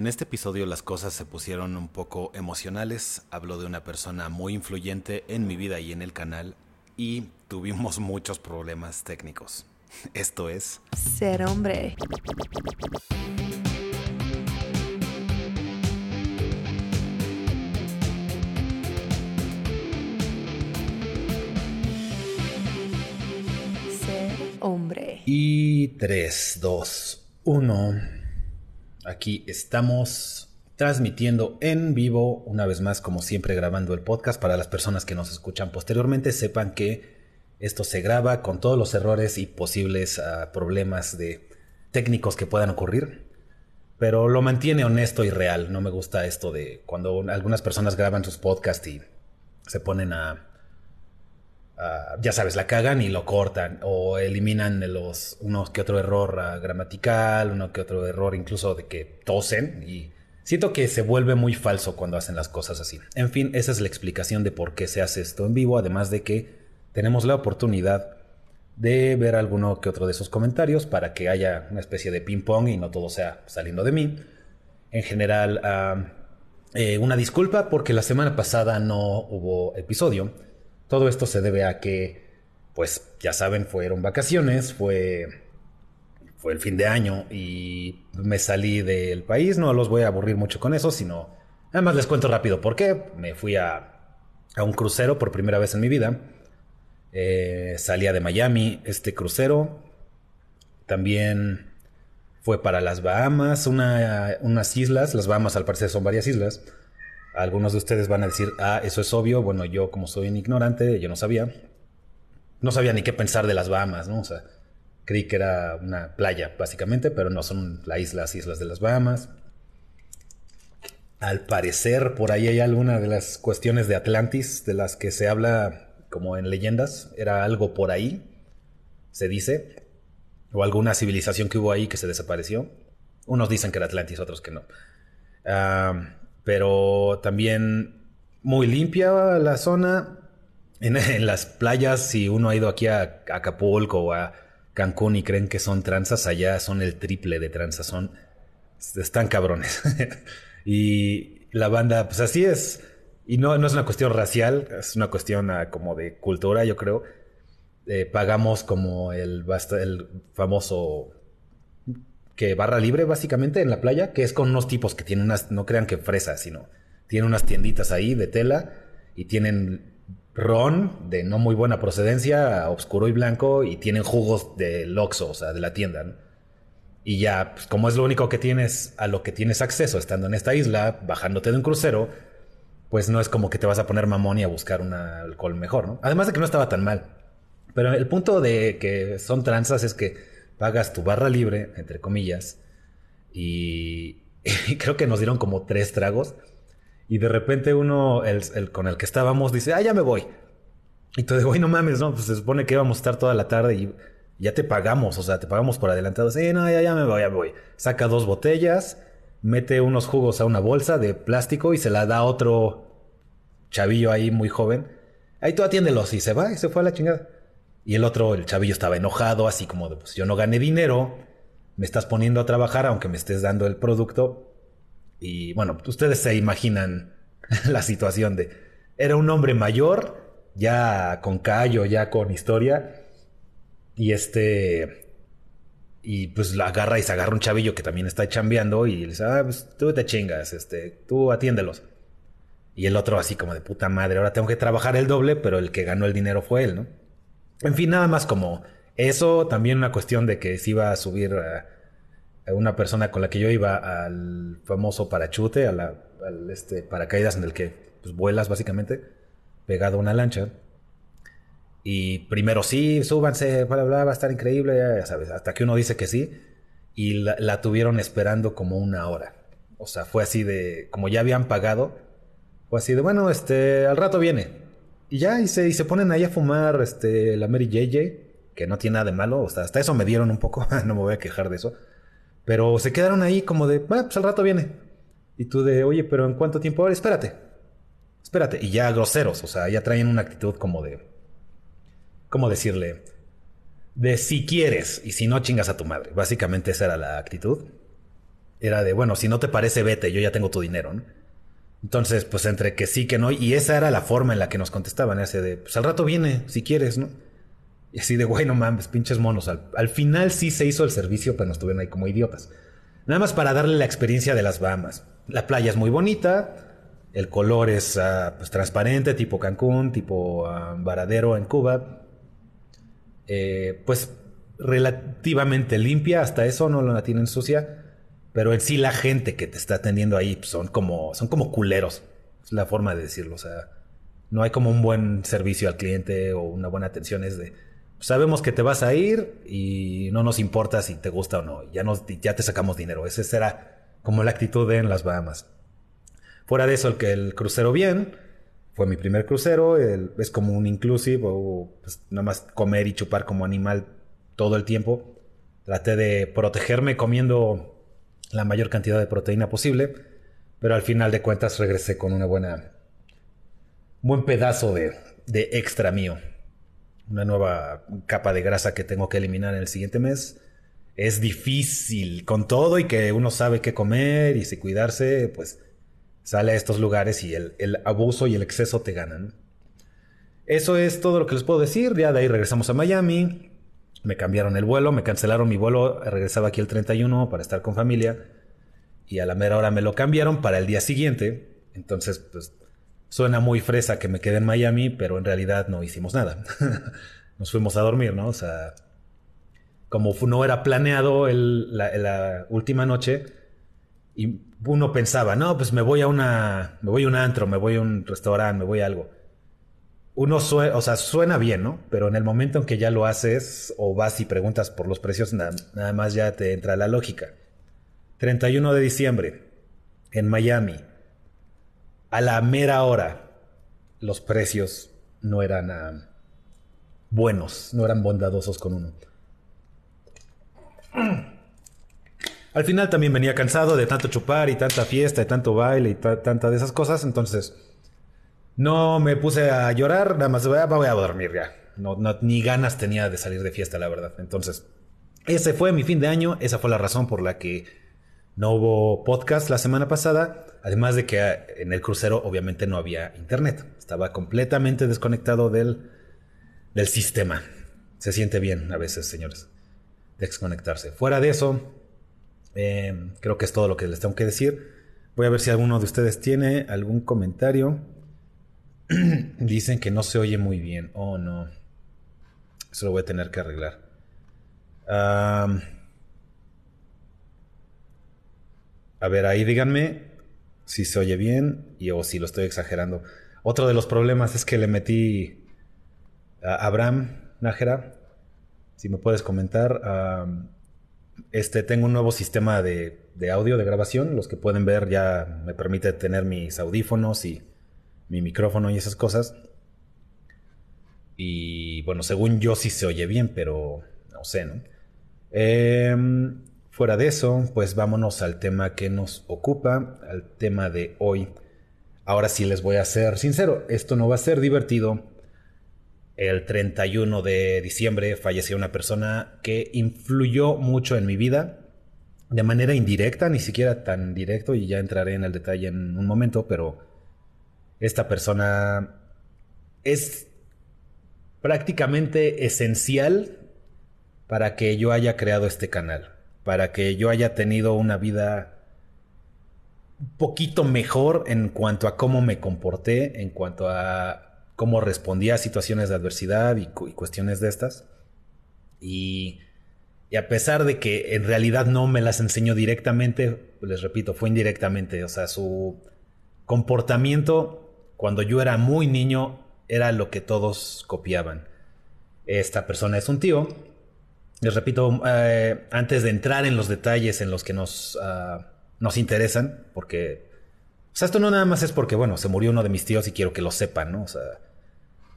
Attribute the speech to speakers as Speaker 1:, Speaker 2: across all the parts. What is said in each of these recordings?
Speaker 1: En este episodio las cosas se pusieron un poco emocionales. Hablo de una persona muy influyente en mi vida y en el canal y tuvimos muchos problemas técnicos. Esto es...
Speaker 2: Ser hombre. Ser hombre.
Speaker 1: Y 3, 2, 1. Aquí estamos transmitiendo en vivo, una vez más, como siempre, grabando el podcast. Para las personas que nos escuchan posteriormente, sepan que esto se graba con todos los errores y posibles uh, problemas de técnicos que puedan ocurrir. Pero lo mantiene honesto y real. No me gusta esto de cuando algunas personas graban sus podcasts y se ponen a, a ya sabes, la cagan y lo cortan o eliminan los uno que otro error uh, gramatical, uno que otro error incluso de que tosen y siento que se vuelve muy falso cuando hacen las cosas así. En fin, esa es la explicación de por qué se hace esto en vivo, además de que tenemos la oportunidad de ver alguno que otro de esos comentarios para que haya una especie de ping pong y no todo sea saliendo de mí. En general, uh, eh, una disculpa porque la semana pasada no hubo episodio. Todo esto se debe a que, pues ya saben, fueron vacaciones, fue, fue el fin de año y me salí del país. No los voy a aburrir mucho con eso, sino nada más les cuento rápido por qué. Me fui a, a un crucero por primera vez en mi vida. Eh, salía de Miami este crucero. También fue para las Bahamas, una, unas islas. Las Bahamas al parecer son varias islas. Algunos de ustedes van a decir, ah, eso es obvio. Bueno, yo como soy un ignorante, yo no sabía. No sabía ni qué pensar de las Bahamas, ¿no? O sea, creí que era una playa, básicamente, pero no son las islas, islas de las Bahamas. Al parecer, por ahí hay alguna de las cuestiones de Atlantis de las que se habla como en leyendas, era algo por ahí, se dice, o alguna civilización que hubo ahí que se desapareció. Unos dicen que era Atlantis, otros que no. Uh, pero también muy limpia la zona. En, las playas, si uno ha ido aquí a, Acapulco o a Cancún y creen que son tranzas, allá son el triple de tranzas, son están cabrones. y la banda, pues así es. Y no, no es una cuestión racial, es una cuestión uh, como de cultura, yo creo. Eh, pagamos como el, el famoso que barra libre básicamente en la playa, que es con unos tipos que tienen unas, no crean que fresas, sino tienen unas tienditas ahí de tela y tienen ron de no muy buena procedencia, oscuro y blanco, y tienen jugos de Loxo, o sea, de la tienda. Y ya, pues como es lo único que tienes, a lo que tienes acceso estando en esta isla, bajándote de un crucero, pues no es como que te vas a poner mamón y a buscar un alcohol mejor, ¿no? Además de que no estaba tan mal. Pero el punto de que son tranzas es que pagas tu barra libre, entre comillas, y, creo que nos dieron como tres tragos. Y de repente uno, el, con el que estábamos, dice, ah, ya me voy. Y tú güey, no mames, no, pues se supone que íbamos a estar toda la tarde y ya te pagamos, o sea, te pagamos por adelantado. Sí, no, ya, ya me voy, ya me voy. Saca dos botellas mete unos jugos a una bolsa de plástico y se la da a otro chavillo ahí muy joven. Ahí tú atiéndelos y se va y se fue a la chingada. Y el otro, el chavillo estaba enojado, así como de, pues yo no gané dinero, me estás poniendo a trabajar aunque me estés dando el producto. Y bueno, ustedes se imaginan la situación de, era un hombre mayor, ya con callo, ya con historia, y este, y pues la agarra y se agarra un chavillo que también está chambeando y le dice, ah, pues tú te chingas, este, tú atiéndelos. Y el otro así como de puta madre, ahora tengo que trabajar el doble, pero el que ganó el dinero fue él, ¿no? En fin, nada más como eso, también una cuestión de que se iba a subir a, a una persona con la que yo iba al famoso parachute, a la, al este paracaídas en el que pues, vuelas básicamente, pegado a una lancha. Y primero sí, súbanse, bla, bla, va a estar increíble, ya sabes, hasta que uno dice que sí. Y la, la, tuvieron esperando como una hora. O sea, fue así de, como ya habían pagado, fue así de, bueno, este, al rato viene. Y ya, y se, y se ponen ahí a fumar este, la Mary JJ, que no tiene nada de malo, o sea, hasta eso me dieron un poco, no me voy a quejar de eso. Pero se quedaron ahí como de, bueno, pues al rato viene. Y tú de, oye, pero ¿en cuánto tiempo? Ahora, espérate. Espérate. Y ya groseros, o sea, ya traen una actitud como de, ¿cómo decirle? De si quieres y si no chingas a tu madre. Básicamente esa era la actitud. era de, bueno, si no te parece, vete, yo ya tengo tu dinero, ¿no? Entonces, pues entre que sí, que no, y esa era la forma en la que nos contestaban, ese de, pues al rato viene, si quieres, ¿no? Y así de, güey, no mames, pinches monos. Al, final sí se hizo el servicio, pero nos tuvieron ahí como idiotas. Nada más para darle la experiencia de las Bahamas. La playa es muy bonita, el color es pues, transparente, tipo Cancún, tipo ah, Varadero en Cuba. Eh, pues relativamente limpia, hasta eso no la tienen sucia. Pero en sí la gente que te está atendiendo ahí pues, son como, son como culeros. Es la forma de decirlo. O sea, no hay como un buen servicio al cliente o una buena atención. Es de, sabemos que te vas a ir y no nos importa si te gusta o no. Ya, nos, ya te sacamos dinero. Esa será como la actitud de en las Bahamas. Fuera de eso, el que el crucero bien. Fue mi primer crucero. es como un inclusive o pues, nada más comer y chupar como animal todo el tiempo. Traté de protegerme comiendo la mayor cantidad de proteína posible, pero al final de cuentas regresé con una buena, buen pedazo de, de extra mío. Una nueva capa de grasa que tengo que eliminar en el siguiente mes. Es difícil con todo y que uno sabe qué comer y si cuidarse, pues sale a estos lugares y el, el abuso y el exceso te ganan. Eso es todo lo que les puedo decir. Ya de ahí regresamos a Miami. Me cambiaron el vuelo, me cancelaron mi vuelo, regresaba aquí el 31 para estar con familia y a la mera hora me lo cambiaron para el día siguiente. Entonces, pues suena muy fresa que me quedé en Miami, pero en realidad no hicimos nada. Nos fuimos a dormir, ¿no? O sea, como no era planeado la, la, última noche y uno pensaba, no, pues me voy a una, me voy a un antro, me voy a un restaurante, me voy a algo uno suena, o sea, suena bien, ¿no? Pero en el momento en que ya lo haces o vas y preguntas por los precios, nada, más ya te entra la lógica. 31 de diciembre, en Miami, a la mera hora, los precios no eran ah, buenos, no eran bondadosos con uno. Al final también venía cansado de tanto chupar y tanta fiesta y tanto baile y tanta de esas cosas, entonces no me puse a llorar, nada más voy a, voy a dormir ya. No, ni ganas tenía de salir de fiesta, la verdad. Entonces, ese fue mi fin de año. Esa fue la razón por la que no hubo podcast la semana pasada. Además de que ah, en el crucero obviamente no había internet. Estaba completamente desconectado del, del sistema. Se siente bien a veces, señores, desconectarse. Fuera de eso, eh, creo que es todo lo que les tengo que decir. Voy a ver si alguno de ustedes tiene algún comentario. Dicen que no se oye muy bien. Oh, no. Eso lo voy a tener que arreglar. a ver, ahí díganme si se oye bien y, o si lo estoy exagerando. Otro de los problemas es que le metí a Abraham Nájera. Si me puedes comentar. este, tengo un nuevo sistema de, de audio, de grabación. Los que pueden ver ya me permite tener mis audífonos y mi micrófono y esas cosas. Y bueno, según yo sí se oye bien, pero no sé, ¿no? Em, fuera de eso, pues vámonos al tema que nos ocupa, al tema de hoy. Ahora sí les voy a ser sincero, esto no va a ser divertido. El 31 de diciembre falleció una persona que influyó mucho en mi vida, de manera indirecta, ni siquiera tan directo, y ya entraré en el detalle en un momento, pero esta persona es prácticamente esencial para que yo haya creado este canal, para que yo haya tenido una vida un poquito mejor en cuanto a cómo me comporté, en cuanto a cómo respondía a situaciones de adversidad y, cuestiones de estas. Y, y, a pesar de que en realidad no me las enseñó directamente, les repito, fue indirectamente, o sea, su comportamiento cuando yo era muy niño era lo que todos copiaban. Esta persona es un tío. Les repito, eh, antes de entrar en los detalles en los que nos, ah, nos interesan, porque... O sea, esto no nada más es porque, bueno, se murió uno de mis tíos y quiero que lo sepan, ¿no? O sea,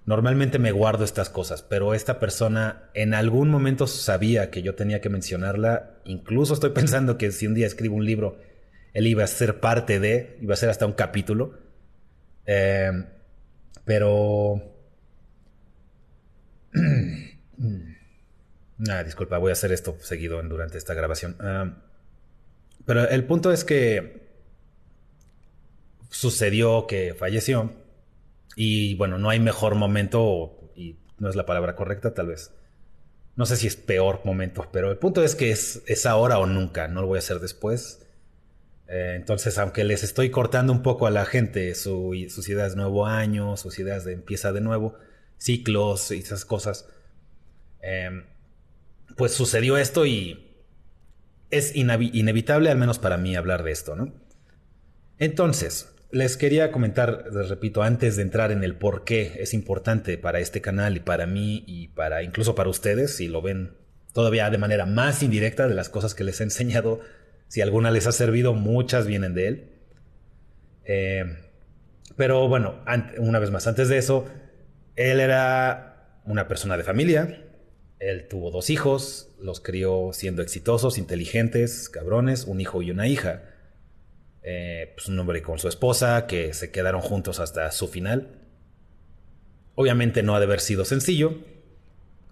Speaker 1: normalmente me guardo estas cosas, pero esta persona en algún momento sabía que yo tenía que mencionarla. Incluso estoy pensando que si un día escribo un libro, él iba a ser parte de, iba a ser hasta un capítulo. Eh, pero... ah, disculpa, voy a hacer esto seguido durante esta grabación. Ah, Pero el punto es que sucedió que falleció y bueno, no hay mejor momento, y no es la palabra correcta tal vez. No sé si es peor momento, pero el punto es que es, es ahora o nunca, no lo voy a hacer después. Eh, entonces, aunque les estoy cortando un poco a la gente sus ideas de nuevo año, sus ideas de empieza de nuevo, ciclos y esas cosas, em, pues sucedió esto y es inevitable, al menos para mí, hablar de esto, ¿no? Entonces, les quería comentar, les repito, antes de entrar en el por qué es importante para este canal y para mí y para incluso para ustedes, si lo ven todavía de manera más indirecta de las cosas que les he enseñado, si alguna les ha servido, muchas vienen de él. Eh, pero bueno, una vez más, antes de eso, él era una persona de familia, él tuvo dos hijos, los crió siendo exitosos, inteligentes, cabrones, un hijo y una hija. Eh, pues un hombre con su esposa, que se quedaron juntos hasta su final. Obviamente no ha de haber sido sencillo,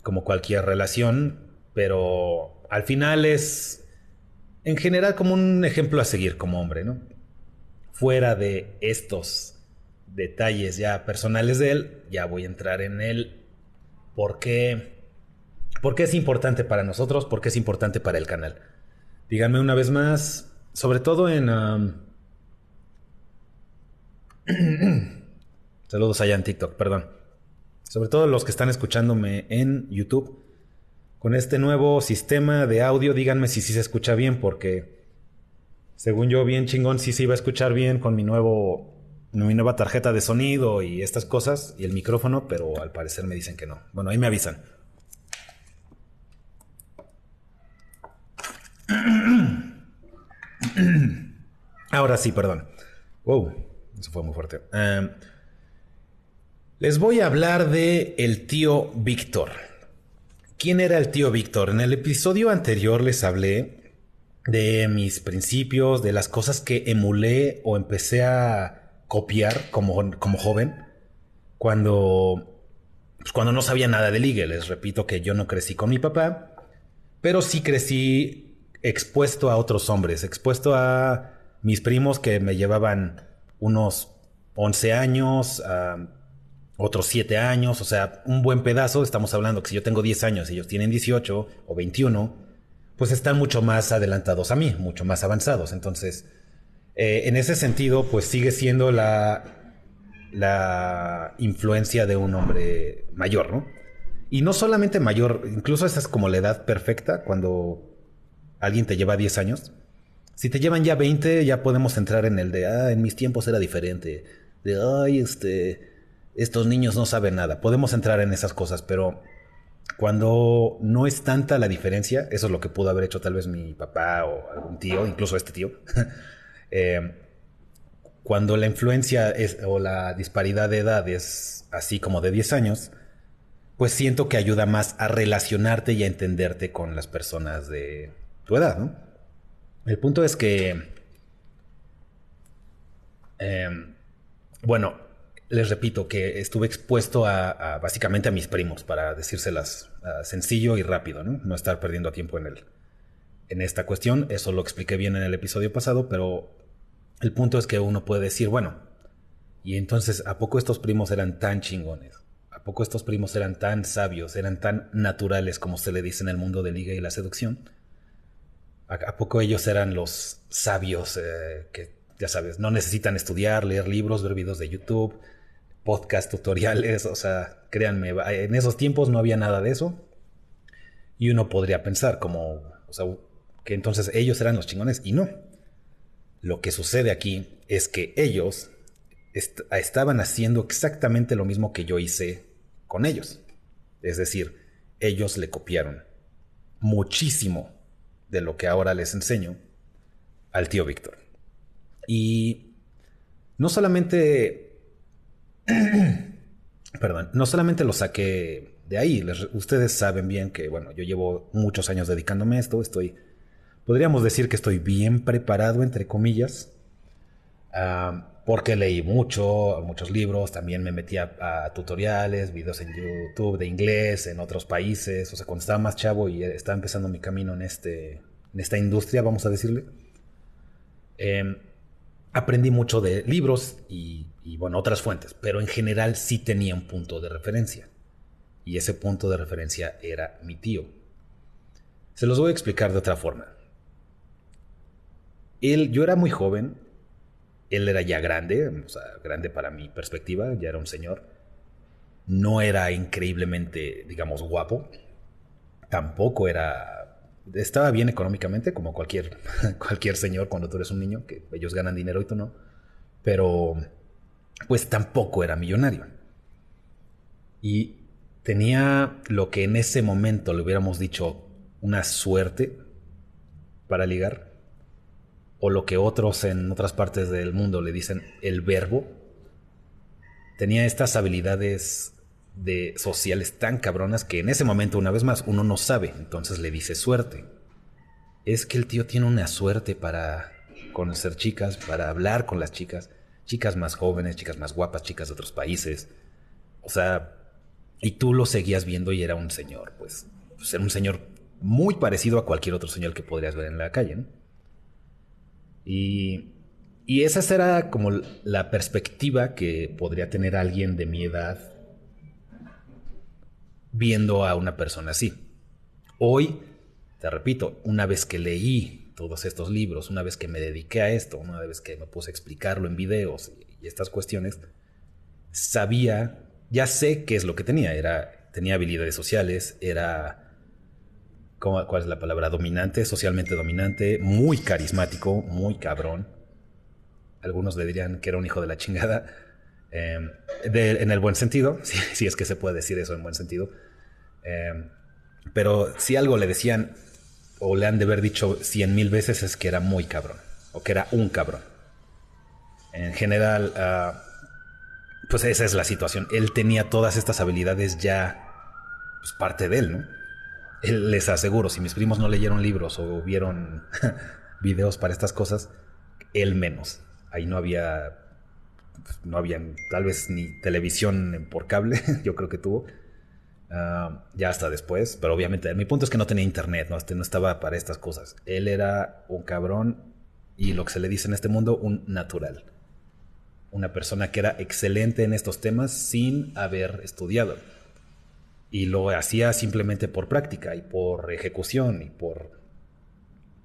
Speaker 1: como cualquier relación, pero al final es, en general, como un ejemplo a seguir como hombre, ¿no? Fuera de estos detalles ya personales de él, ya voy a entrar en él. ¿Por qué? ¿Por qué es importante para nosotros? ¿Por qué es importante para el canal? Díganme una vez más, sobre todo en... Saludos allá en TikTok, perdón. Sobre todo los que están escuchándome en YouTube. Con este nuevo sistema de audio, díganme si sí se escucha bien, porque según yo, bien chingón, sí se iba a escuchar bien con mi nuevo. Mi nueva tarjeta de sonido y estas cosas y el micrófono, pero al parecer me dicen que no. Bueno, ahí me avisan. Ahora sí, perdón. Wow, eso fue muy fuerte. Em, les voy a hablar de el tío Víctor. ¿Quién era el tío Víctor? En el episodio anterior les hablé de mis principios, de las cosas que emulé o empecé a copiar como, como joven cuando, pues cuando no sabía nada de ligue. Les repito que yo no crecí con mi papá, pero sí crecí expuesto a otros hombres, expuesto a mis primos que me llevaban unos 11 años, otros 7 años, o sea, un buen pedazo, estamos hablando que si yo tengo 10 años y ellos tienen 18 o 21, pues están mucho más adelantados a mí, mucho más avanzados. Entonces, eh, en ese sentido, pues sigue siendo la, la influencia de un hombre mayor, ¿no? Y no solamente mayor, incluso esa es como la edad perfecta cuando alguien te lleva 10 años. Si te llevan ya 20, ya podemos entrar en el de, ah, en mis tiempos era diferente. De, ay, este, estos niños no saben nada. Podemos entrar en esas cosas, pero cuando no es tanta la diferencia, eso es lo que pudo haber hecho tal vez mi papá o algún tío, incluso este tío. Eh, cuando la influencia o la disparidad de edad es así como de 10 años, pues siento que ayuda más a relacionarte y a entenderte con las personas de tu edad. El punto es que, em, bueno, les repito que estuve expuesto a, básicamente a mis primos, para decírselas sencillo y rápido, ¿no? No estar perdiendo tiempo en, el, en esta cuestión. Eso lo expliqué bien en el episodio pasado, pero el punto es que uno puede decir, bueno, y entonces, ¿a poco estos primos eran tan chingones? ¿A poco estos primos eran tan sabios, eran tan naturales como se le dice en el mundo de liga y la seducción? ¿A, poco ellos eran los sabios eh, que, ya sabes, no necesitan estudiar, leer libros, ver videos de YouTube, podcast, tutoriales? O sea, créanme, en esos tiempos no había nada de eso. Y uno podría pensar como, o sea, que entonces ellos eran los chingones y no. Lo que sucede aquí es que ellos estaban haciendo exactamente lo mismo que yo hice con ellos. Es decir, ellos le copiaron muchísimo de lo que ahora les enseño al tío Víctor. Y no solamente, perdón, no solamente lo saqué de ahí, ustedes saben bien que, bueno, yo llevo muchos años dedicándome a esto, estoy, podríamos decir que estoy bien preparado, entre comillas, porque leí mucho, muchos libros, también me metí a, tutoriales, videos en YouTube de inglés, en otros países, o sea, cuando estaba más chavo y estaba empezando mi camino en, este, en esta industria, vamos a decirle, Em, aprendí mucho de libros y, y, bueno, otras fuentes, pero en general sí tenía un punto de referencia. Y ese punto de referencia era mi tío. Se los voy a explicar de otra forma. Él, yo era muy joven, él era ya grande, o sea, grande para mi perspectiva, ya era un señor. No era increíblemente, digamos, guapo. Tampoco era estaba bien económicamente, como cualquier, cualquier señor cuando tú eres un niño, que ellos ganan dinero y tú no. Pero, pues tampoco era millonario. Y tenía lo que en ese momento le hubiéramos dicho una suerte para ligar, o lo que otros en otras partes del mundo le dicen el verbo. Tenía estas habilidades de sociales tan cabronas que en ese momento, una vez más, uno no sabe, entonces le dice suerte. Es que el tío tiene una suerte para conocer chicas, para hablar con las chicas, chicas más jóvenes, chicas más guapas, chicas de otros países. O sea, y tú lo seguías viendo y era un señor, pues, pues era un señor muy parecido a cualquier otro señor que podrías ver en la calle, ¿no? Y, y esa era como la perspectiva que podría tener alguien de mi edad viendo a una persona así. Hoy, te repito, una vez que leí todos estos libros, una vez que me dediqué a esto, una vez que me puse a explicarlo en videos y estas cuestiones, sabía, ya sé qué es lo que tenía. Era, tenía habilidades sociales, era, ¿cuál es la palabra? Dominante, socialmente dominante, muy carismático, muy cabrón. Algunos le dirían que era un hijo de la chingada. Em, en el buen sentido, si, es que se puede decir eso en buen sentido. Em, pero si algo le decían, o le han de haber dicho cien mil veces, es que era muy cabrón, o que era un cabrón. En general, ah, pues esa es la situación. Él tenía todas estas habilidades ya, pues parte de él, ¿no? Él, les aseguro, si mis primos no leyeron libros o vieron videos para estas cosas, él menos. Ahí no había no había tal vez ni televisión por cable, yo creo que tuvo. Ya hasta después, pero obviamente mi punto es que no tenía internet, ¿no? Este no estaba para estas cosas. Él era un cabrón y lo que se le dice en este mundo, un natural. Una persona que era excelente en estos temas sin haber estudiado. Y lo hacía simplemente por práctica y por ejecución y por,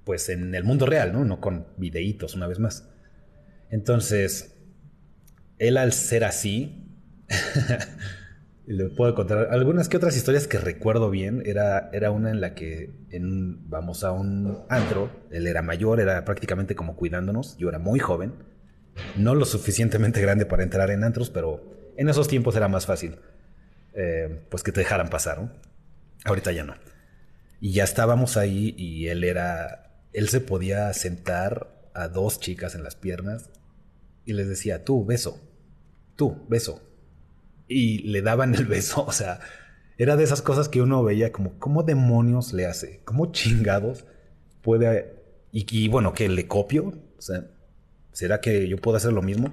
Speaker 1: pues en el mundo real, ¿no? No con videitos una vez más. Entonces, él al ser así, le puedo contar algunas que otras historias que recuerdo bien. Era, era una en la que en, vamos a un antro, él era mayor, era prácticamente como cuidándonos, yo era muy joven, no lo suficientemente grande para entrar en antros, pero en esos tiempos era más fácil, eh, pues que te dejaran pasar, Ahorita ya no. Y ya estábamos ahí y él era, él se podía sentar a dos chicas en las piernas y les decía, tú, beso, tú, beso. Y le daban el beso, o sea, era de esas cosas que uno veía como, ¿cómo demonios le hace? ¿Cómo chingados puede... Y, bueno, que le copio, o sea, ¿será que yo puedo hacer lo mismo?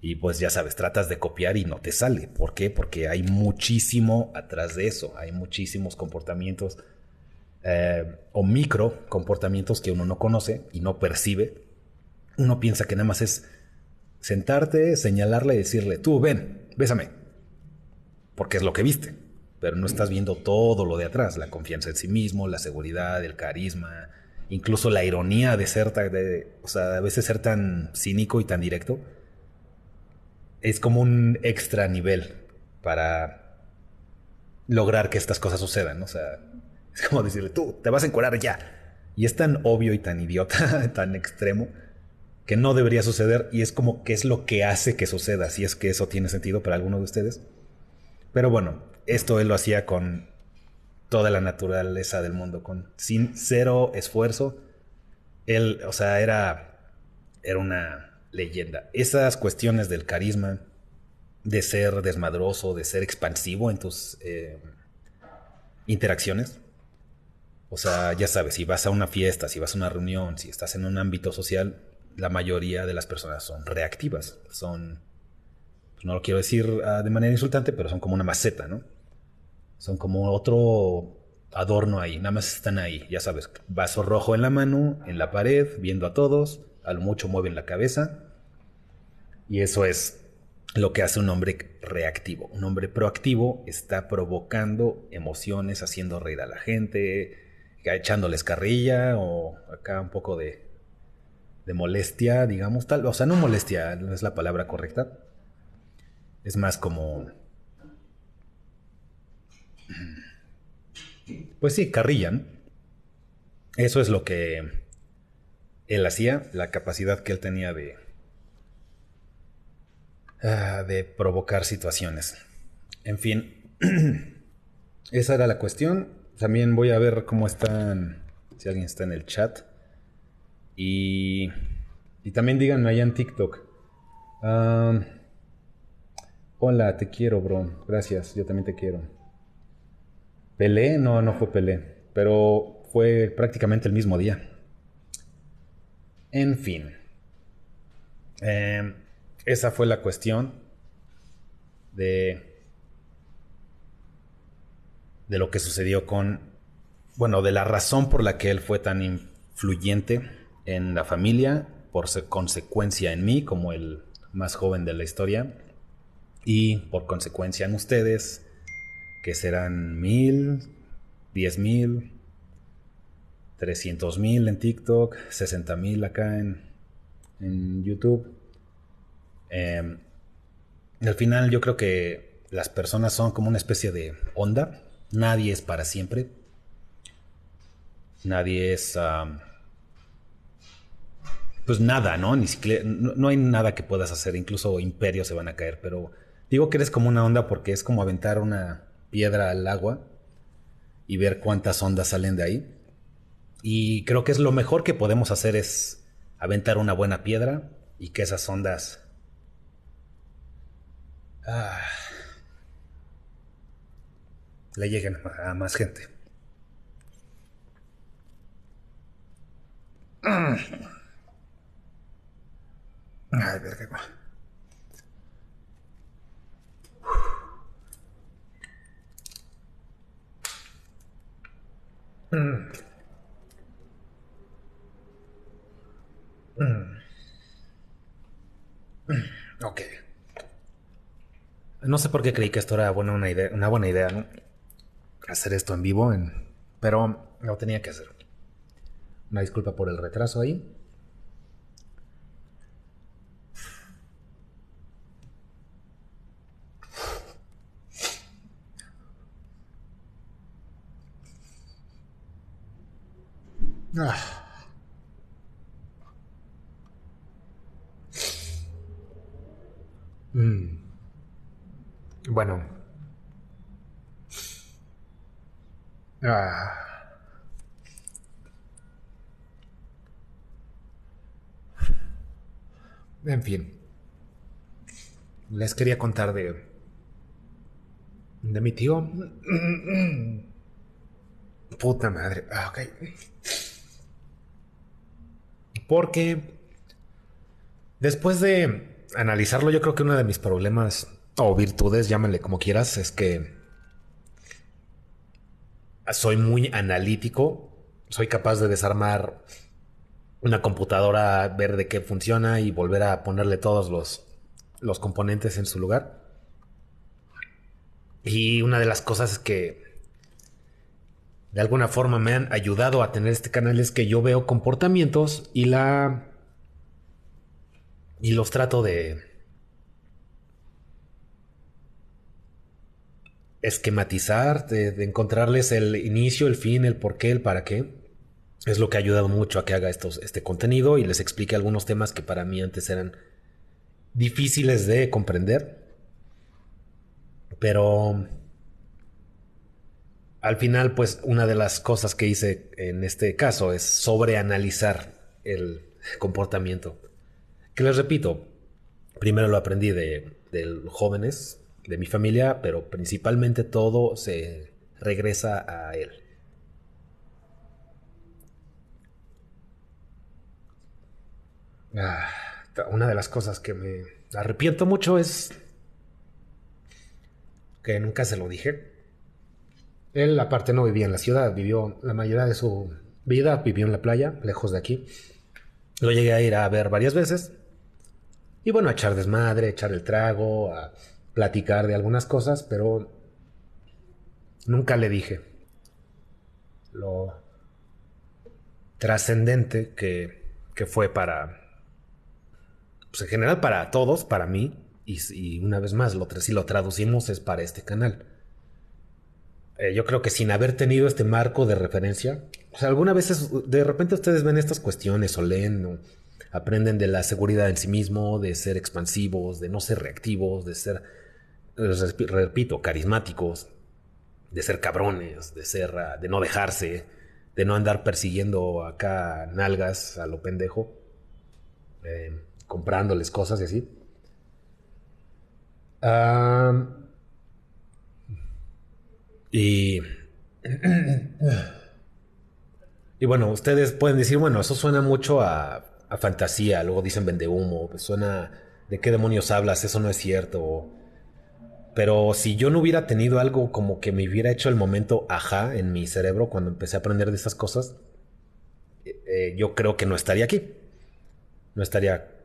Speaker 1: Y pues ya sabes, tratas de copiar y no te sale. ¿Por qué? Porque hay muchísimo atrás de eso. Hay muchísimos comportamientos eh, o micro comportamientos que uno no conoce y no percibe. Uno piensa que nada más es sentarte, señalarle y decirle, tú ven, bésame. Porque es lo que viste. Pero no estás viendo todo lo de atrás, la confianza en sí mismo, la seguridad, el carisma, incluso la ironía de ser, de, o sea, a veces ser tan cínico y tan directo. Es como un extra nivel para lograr que estas cosas sucedan. O sea, es como decirle, tú te vas a encuadrar ya. Y es tan obvio y tan idiota, tan extremo, que no debería suceder y es como que es lo que hace que suceda, si es que eso tiene sentido para alguno de ustedes. Pero bueno, esto él lo hacía con toda la naturaleza del mundo, con sin cero esfuerzo. Él, o sea, era era una leyenda. Esas cuestiones del carisma, de ser desmadroso, de ser expansivo en tus eh, interacciones. O sea, ya sabes, si vas a una fiesta, si vas a una reunión, si estás en un ámbito social, la mayoría de las personas son reactivas, son, pues no lo quiero decir ah, de manera insultante, pero son como una maceta, ¿no? Son como otro adorno ahí, nada más están ahí, ya sabes, vaso rojo en la mano, en la pared, viendo a todos, Al mucho mueven la cabeza. Y eso es lo que hace un hombre reactivo. Un hombre proactivo está provocando emociones, haciendo reír a la gente, echándoles carrilla o acá un poco de, de molestia, digamos, tal. O sea, no molestia, no es la palabra correcta. Es más como... Pues sí, carrillan. Eso es lo que él hacía, la capacidad que él tenía de, ah, de provocar situaciones. En fin, esa era la cuestión. También voy a ver cómo están, si alguien está en el chat. Y, y también díganme allá en TikTok. Hola, te quiero, bro. Gracias, yo también te quiero. ¿Pelé? No, no fue Pelé. Pero fue prácticamente el mismo día. En fin. Em, esa fue la cuestión de de lo que sucedió con, bueno, de la razón por la que él fue tan influyente en la familia, por consecuencia en mí, como el más joven de la historia, y por consecuencia en ustedes, que serán mil, diez mil, trescientos mil en TikTok, sesenta mil acá en, en YouTube. Em, al final yo creo que las personas son como una especie de onda Nadie es para siempre. Nadie es... pues nada, ¿no? Ni siquiera, no, hay nada que puedas hacer, incluso imperios se van a caer, pero digo que eres como una onda porque es como aventar una piedra al agua y ver cuántas ondas salen de ahí. Y creo que es lo mejor que podemos hacer es aventar una buena piedra y que esas ondas... Ah, le lleguen a más gente. Ay, verga. Mm. Mm. Ok. No sé por qué creí que esto era buena, una, idea, una buena idea, ¿no? hacer esto en vivo, en, pero lo tenía que hacer. Una disculpa por el retraso ahí. Ah. Mm. Bueno, Ah. En fin. Les quería contar de. de mi tío. Puta madre. Ah, ok. Porque. Después de analizarlo, yo creo que uno de mis problemas. o virtudes, llámale como quieras, es que soy muy analítico, soy capaz de desarmar una computadora, ver de qué funciona y volver a ponerle todos los, los componentes en su lugar. Y una de las cosas que de alguna forma me han ayudado a tener este canal es que yo veo comportamientos y la y los trato de esquematizar, de, encontrarles el inicio, el fin, el por qué, el para qué. Es lo que ha ayudado mucho a que haga estos, este contenido y les explique algunos temas que para mí antes eran difíciles de comprender. Pero al final, pues una de las cosas que hice en este caso es sobreanalizar el comportamiento. Que les repito, primero lo aprendí de, de jóvenes, de mi familia, pero principalmente todo se regresa a él. Una de las cosas que me arrepiento mucho es que nunca se lo dije. Él aparte no vivía en la ciudad, vivió la mayoría de su vida, vivió en la playa, lejos de aquí. Lo llegué a ir a ver varias veces. Y bueno, a echar desmadre, a echar el trago, a platicar de algunas cosas, pero nunca le dije lo trascendente que, que, fue para, pues en general para todos, para mí, y, una vez más, lo, si lo traducimos es para este canal. Eh, yo creo que sin haber tenido este marco de referencia, o sea, algunas veces, de repente ustedes ven estas cuestiones o leen, aprenden de la seguridad en sí mismo, de ser expansivos, de no ser reactivos, de ser, repito, carismáticos, de ser cabrones, de ser, ah, de no dejarse, de no andar persiguiendo acá nalgas a lo pendejo, eh, comprándoles cosas y así. y, y bueno, ustedes pueden decir, bueno, eso suena mucho a, fantasía, luego dicen vende humo, pues suena de qué demonios hablas, eso no es cierto. Pero si yo no hubiera tenido algo como que me hubiera hecho el momento ajá en mi cerebro cuando empecé a aprender de esas cosas, eh, eh, yo creo que no estaría aquí. No estaría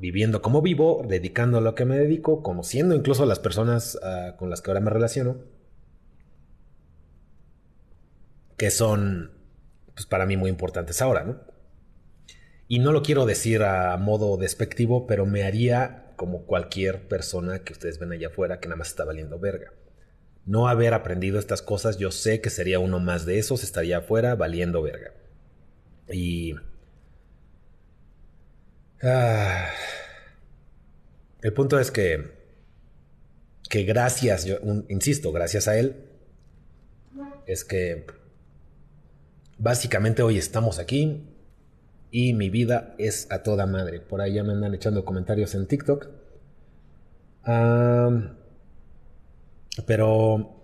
Speaker 1: viviendo como vivo, dedicando a lo que me dedico, conociendo incluso a las personas ah, con las que ahora me relaciono, que son, pues para mí muy importantes ahora, ¿no? Y no lo quiero decir a modo despectivo, pero me haría como cualquier persona que ustedes ven allá afuera que nada más está valiendo verga. No haber aprendido estas cosas, yo sé que sería uno más de esos, estaría afuera valiendo verga. Y... Ah, el punto es que... Que gracias, yo insisto, gracias a él, es que básicamente hoy estamos aquí, y mi vida es a toda madre. Por ahí ya me andan echando comentarios en TikTok. pero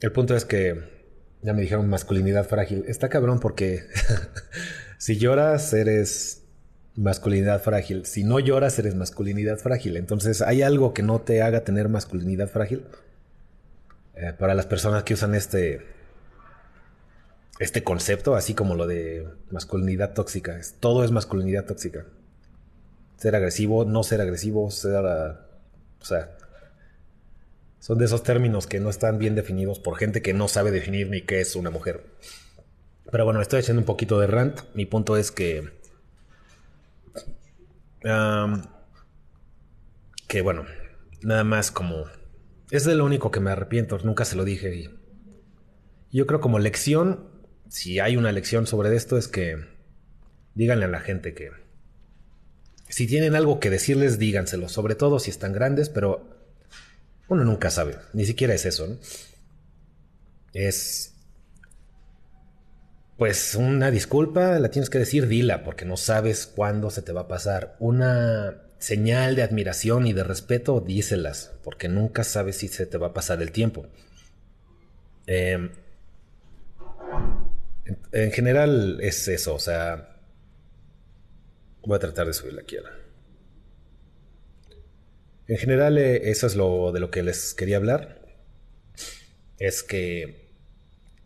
Speaker 1: el punto es que ya me dijeron masculinidad frágil. Está cabrón porque si lloras eres masculinidad frágil. Si no lloras eres masculinidad frágil. Entonces hay algo que no te haga tener masculinidad frágil. Eh, para las personas que usan este este concepto, así como lo de masculinidad tóxica. Todo es masculinidad tóxica. Ser agresivo, no ser agresivo, ser... Ah, o sea, son de esos términos que no están bien definidos por gente que no sabe definir ni qué es una mujer. Pero bueno, estoy haciendo un poquito de rant. Mi punto es que... que bueno, nada más como... Es de lo único que me arrepiento, nunca se lo dije. Y yo creo como lección si hay una lección sobre esto es que díganle a la gente que si tienen algo que decirles, díganselo, sobre todo si están grandes, pero uno nunca sabe, ni siquiera es eso, ¿no? Es pues una disculpa, la tienes que decir, dila, porque no sabes cuándo se te va a pasar. Una señal de admiración y de respeto, díselas, porque nunca sabes si se te va a pasar el tiempo. Eh, en, general es eso, o sea... Voy a tratar de subir la quiera. En general eh, eso es lo de lo que les quería hablar. Es que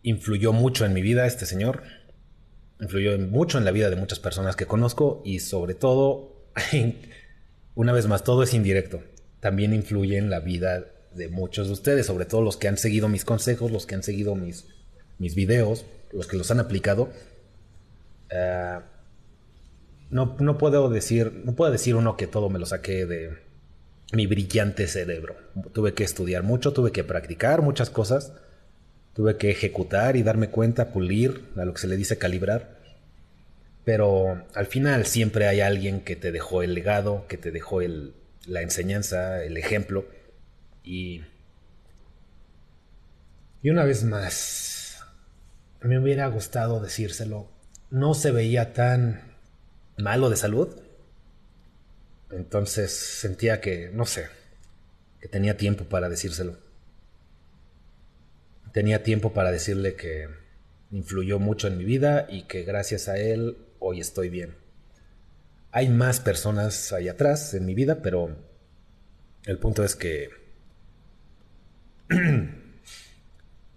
Speaker 1: influyó mucho en mi vida este señor. Influyó mucho en la vida de muchas personas que conozco y sobre todo, una vez más, todo es indirecto. También influye en la vida de muchos de ustedes, sobre todo los que han seguido mis consejos, los que han seguido mis, mis videos, los que los han aplicado, eh, no, no, puedo decir, no puedo decir uno que todo me lo saqué de mi brillante cerebro. Tuve que estudiar mucho, tuve que practicar muchas cosas, tuve que ejecutar y darme cuenta, pulir, a lo que se le dice calibrar. Pero al final siempre hay alguien que te dejó el legado, que te dejó el, la enseñanza, el ejemplo. Y, y una vez más, me hubiera gustado decírselo. No se veía tan malo de salud. Entonces sentía que, no sé, que tenía tiempo para decírselo. Tenía tiempo para decirle que influyó mucho en mi vida y que gracias a él hoy estoy bien. Hay más personas ahí atrás en mi vida, pero el punto es que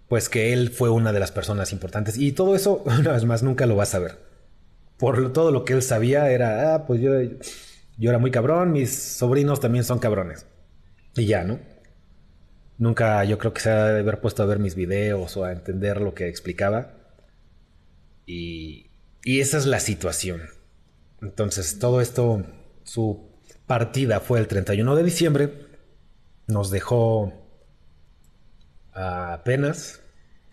Speaker 1: pues que él fue una de las personas importantes. Y todo eso, una vez más, nunca lo vas a ver. por todo lo que él sabía, era, ah, pues yo, yo era muy cabrón, mis sobrinos también son cabrones. Y ya, ¿no? Nunca yo creo que se ha de haber puesto a ver mis videos o a entender lo que explicaba. Y, y esa es la situación. Entonces, todo esto, su partida fue el 31 de diciembre. Nos dejó apenas.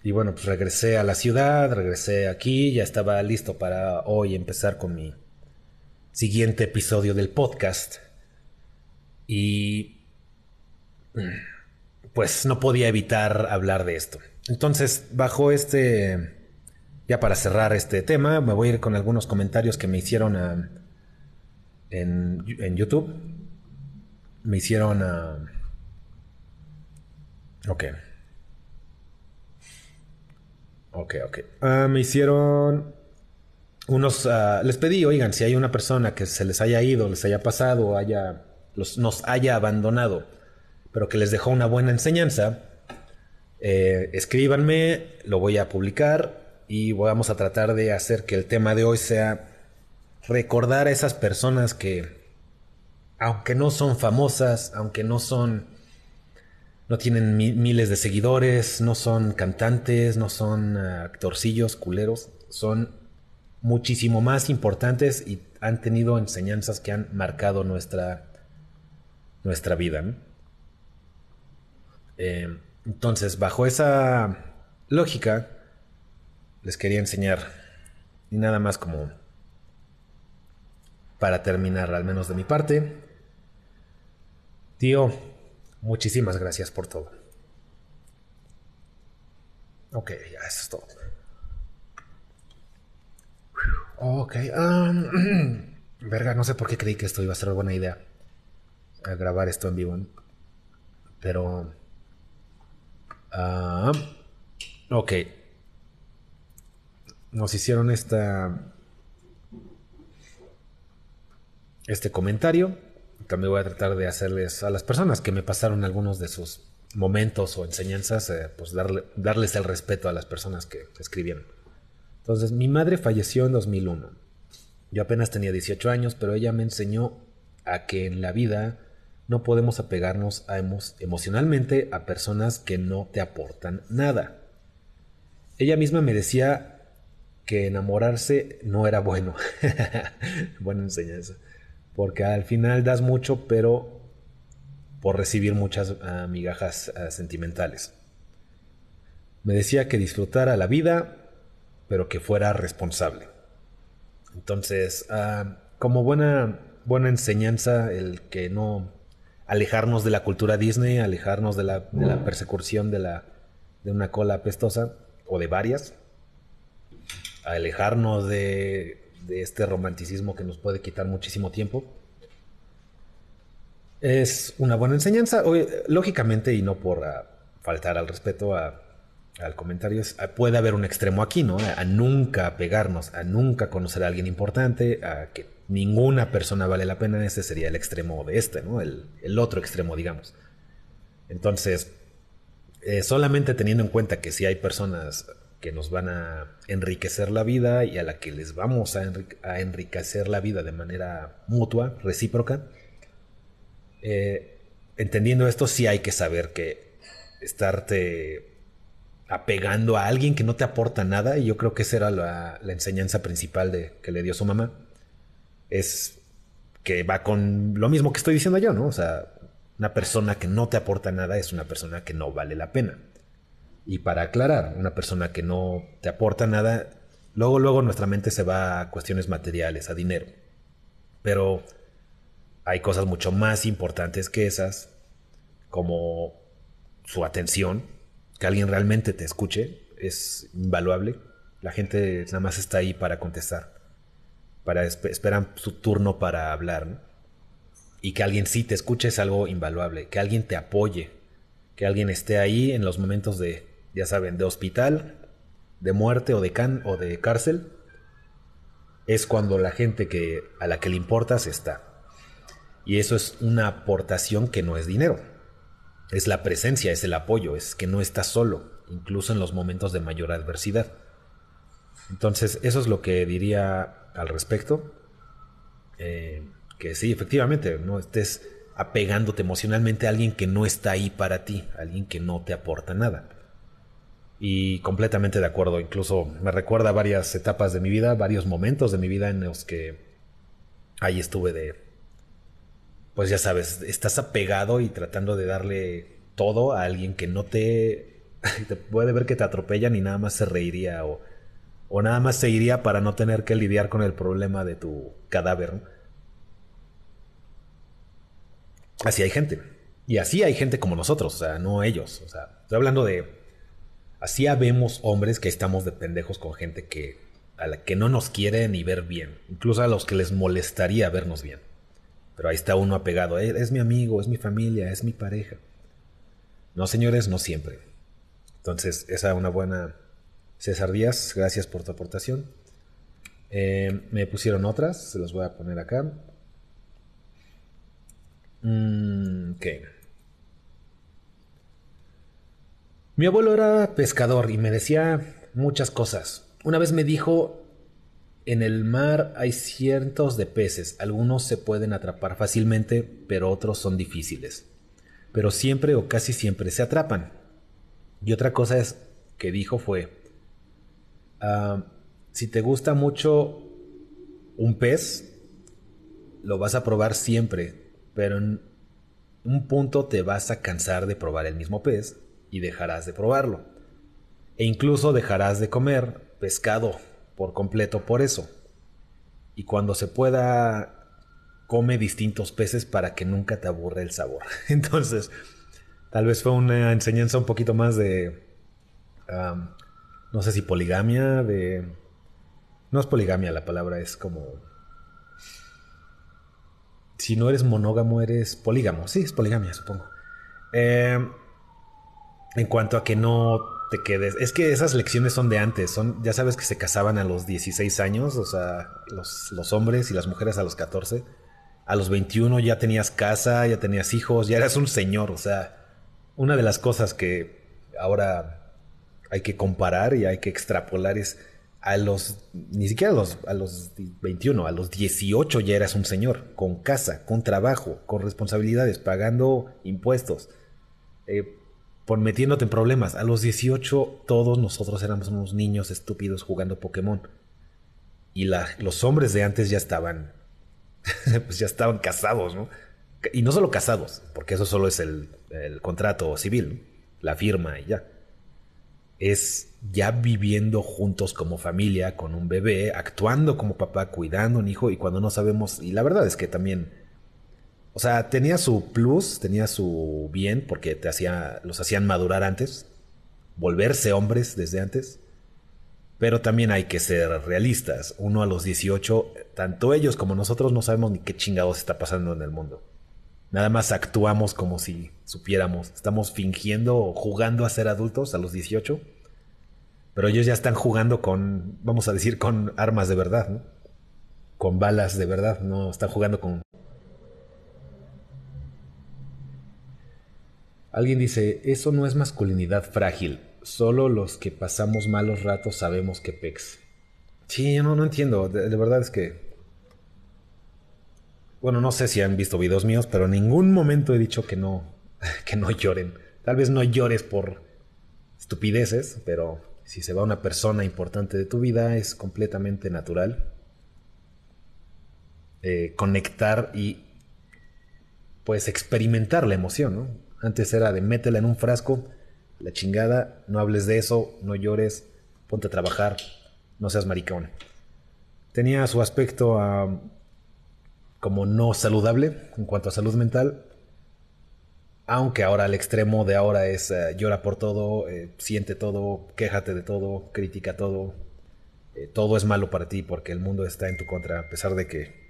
Speaker 1: Y bueno, pues regresé a la ciudad, regresé aquí, ya estaba listo para hoy empezar con mi siguiente episodio del podcast. Y pues no podía evitar hablar de esto. Entonces, bajo este, ya para cerrar este tema, me voy a ir con algunos comentarios que me hicieron ah, en, en, YouTube. Me hicieron... a ah, ok. Ok, ok. Ah, me hicieron unos... les pedí, oigan, si hay una persona que se les haya ido, les haya pasado, haya, los, nos haya abandonado pero que les dejó una buena enseñanza, eh, escríbanme, lo voy a publicar y vamos a tratar de hacer que el tema de hoy sea recordar a esas personas que, aunque no son famosas, aunque no son, no tienen miles de seguidores, no son cantantes, no son eh, actorcillos, culeros, son muchísimo más importantes y han tenido enseñanzas que han marcado nuestra, nuestra vida. Eh, entonces, bajo esa lógica, les quería enseñar, y nada más como para terminar, al menos de mi parte. Tío, muchísimas gracias por todo. Ok, ya eso es todo. Ok, um, verga, no sé por qué creí que esto iba a ser buena idea. A grabar esto en vivo. Pero Ah, ok. Nos hicieron esta. Este comentario. También voy a tratar de hacerles a las personas que me pasaron algunos de sus momentos o enseñanzas, eh, pues darle, darles el respeto a las personas que escribieron. Entonces, mi madre falleció en 2001. Yo apenas tenía 18 años, pero ella me enseñó a que en la vida no podemos apegarnos emocionalmente a personas que no te aportan nada. Ella misma me decía que enamorarse no era bueno. Buena enseñanza. Porque al final das mucho, pero por recibir muchas ah, migajas ah, sentimentales. Me decía que disfrutara la vida, pero que fuera responsable. Entonces, ah, como buena, buena enseñanza, el que no alejarnos de la cultura Disney, alejarnos de la, persecución de, la, de una cola apestosa o de varias, alejarnos de, este romanticismo que nos puede quitar muchísimo tiempo. Es una buena enseñanza, lógicamente, y no por ah, faltar al respeto al comentario, ah, puede haber un extremo aquí, ¿no? A nunca pegarnos, a nunca conocer a alguien importante, a que ninguna persona vale la pena, ese sería el extremo de este, ¿no? El, otro extremo, digamos. Entonces, eh, solamente teniendo en cuenta que si hay personas que nos van a enriquecer la vida y a la que les vamos a, enriquecer la vida de manera mutua, recíproca, eh, entendiendo esto, sí hay que saber que estarte apegando a alguien que no te aporta nada, y yo creo que esa era la, la enseñanza principal de, que le dio su mamá, es que va con lo mismo que estoy diciendo yo, ¿no? O sea, una persona que no te aporta nada es una persona que no vale la pena. Y para aclarar, una persona que no te aporta nada, luego, luego nuestra mente se va a cuestiones materiales, a dinero. Pero hay cosas mucho más importantes que esas, como su atención, que alguien realmente te escuche, es invaluable. La gente nada más está ahí para contestar para esperan su turno para hablar. Y que alguien sí te escuche es algo invaluable, que alguien te apoye, que alguien esté ahí en los momentos de, ya saben, de hospital, de muerte o de, can o de cárcel, es cuando la gente que, a la que le importas está. Y eso es una aportación que no es dinero. Es la presencia, es el apoyo, es que no estás solo, incluso en los momentos de mayor adversidad. Entonces, eso es lo que diría al respecto. Eh, que sí, efectivamente, no estés apegándote emocionalmente a alguien que no está ahí para ti, alguien que no te aporta nada. Y completamente de acuerdo, incluso me recuerda varias etapas de mi vida, varios momentos de mi vida en los que ahí estuve de, pues ya sabes, estás apegado y tratando de darle todo a alguien que no te, te puede ver que te atropellan y nada más se reiría o, o nada más se iría para no tener que lidiar con el problema de tu cadáver. Así hay gente. Y así hay gente como nosotros, o sea, no ellos. O sea, estoy hablando de Así habemos hombres que estamos de pendejos con gente que a la que no nos quiere ni ver bien, incluso a los que les molestaría vernos bien. Pero ahí está uno apegado, eh, es mi amigo, es mi familia, es mi pareja. No, señores, no siempre. Entonces, esa es una buena... César Díaz, gracias por tu aportación. Eh, me pusieron otras, se las voy a poner acá. Mm, ok. Mi abuelo era pescador y me decía muchas cosas. Una vez me dijo, en el mar hay cientos de peces, algunos se pueden atrapar fácilmente, pero otros son difíciles. Pero siempre o casi siempre se atrapan. Y otra cosa es que dijo fue, ah, si te gusta mucho un pez, lo vas a probar siempre, pero en un punto te vas a cansar de probar el mismo pez y dejarás de probarlo. E incluso dejarás de comer pescado por completo por eso. Y cuando se pueda, come distintos peces para que nunca te aburre el sabor. Entonces, tal vez fue una enseñanza un poquito más de, no sé si poligamia, de... No es poligamia la palabra, es como... Si no eres monógamo, eres polígamo. Sí, es poligamia, supongo. Eh, en cuanto a que no te quedes. Es que esas lecciones son de antes. Son, ya sabes que se casaban a los 16 años, o sea, los, los hombres y las mujeres a los 14. A los 21 ya tenías casa, ya tenías hijos, ya eras un señor. O sea, una de las cosas que ahora hay que comparar y hay que extrapolar es a los, ni siquiera a los, a los 21, a los 18 ya eras un señor, con casa, con trabajo, con responsabilidades, pagando impuestos. Eh, por metiéndote en problemas. A los 18 todos nosotros éramos unos niños estúpidos jugando Pokémon. Y los hombres de antes ya estaban, pues ya estaban casados, ¿no? Y no solo casados, porque eso solo es el, contrato civil, la firma y ya. Es ya viviendo juntos como familia, con un bebé, actuando como papá, cuidando un hijo y cuando no sabemos, y la verdad es que también o sea, tenía su plus, tenía su bien, porque te hacía, los hacían madurar antes, volverse hombres desde antes. Pero también hay que ser realistas. Uno a los 18, tanto ellos como nosotros no sabemos ni qué chingados está pasando en el mundo. Nada más actuamos como si supiéramos. Estamos fingiendo o jugando a ser adultos a los 18. Pero ellos ya están jugando con, vamos a decir, con armas de verdad, ¿no? Con balas de verdad, no están jugando con Alguien dice, eso no es masculinidad frágil, solo los que pasamos malos ratos sabemos que pex. Sí, yo no, no entiendo, de, verdad es que... Bueno, no sé si han visto videos míos, pero en ningún momento he dicho que no, que no lloren. Tal vez no llores por estupideces, pero si se va una persona importante de tu vida es completamente natural. Eh, conectar y pues experimentar la emoción, ¿no? Antes era de métela en un frasco, la chingada, no hables de eso, no llores, ponte a trabajar, no seas maricón. Tenía su aspecto ah, como no saludable en cuanto a salud mental, aunque ahora al extremo de ahora es eh, llora por todo, eh, siente todo, quéjate de todo, critica todo, eh, todo es malo para ti porque el mundo está en tu contra, a pesar de que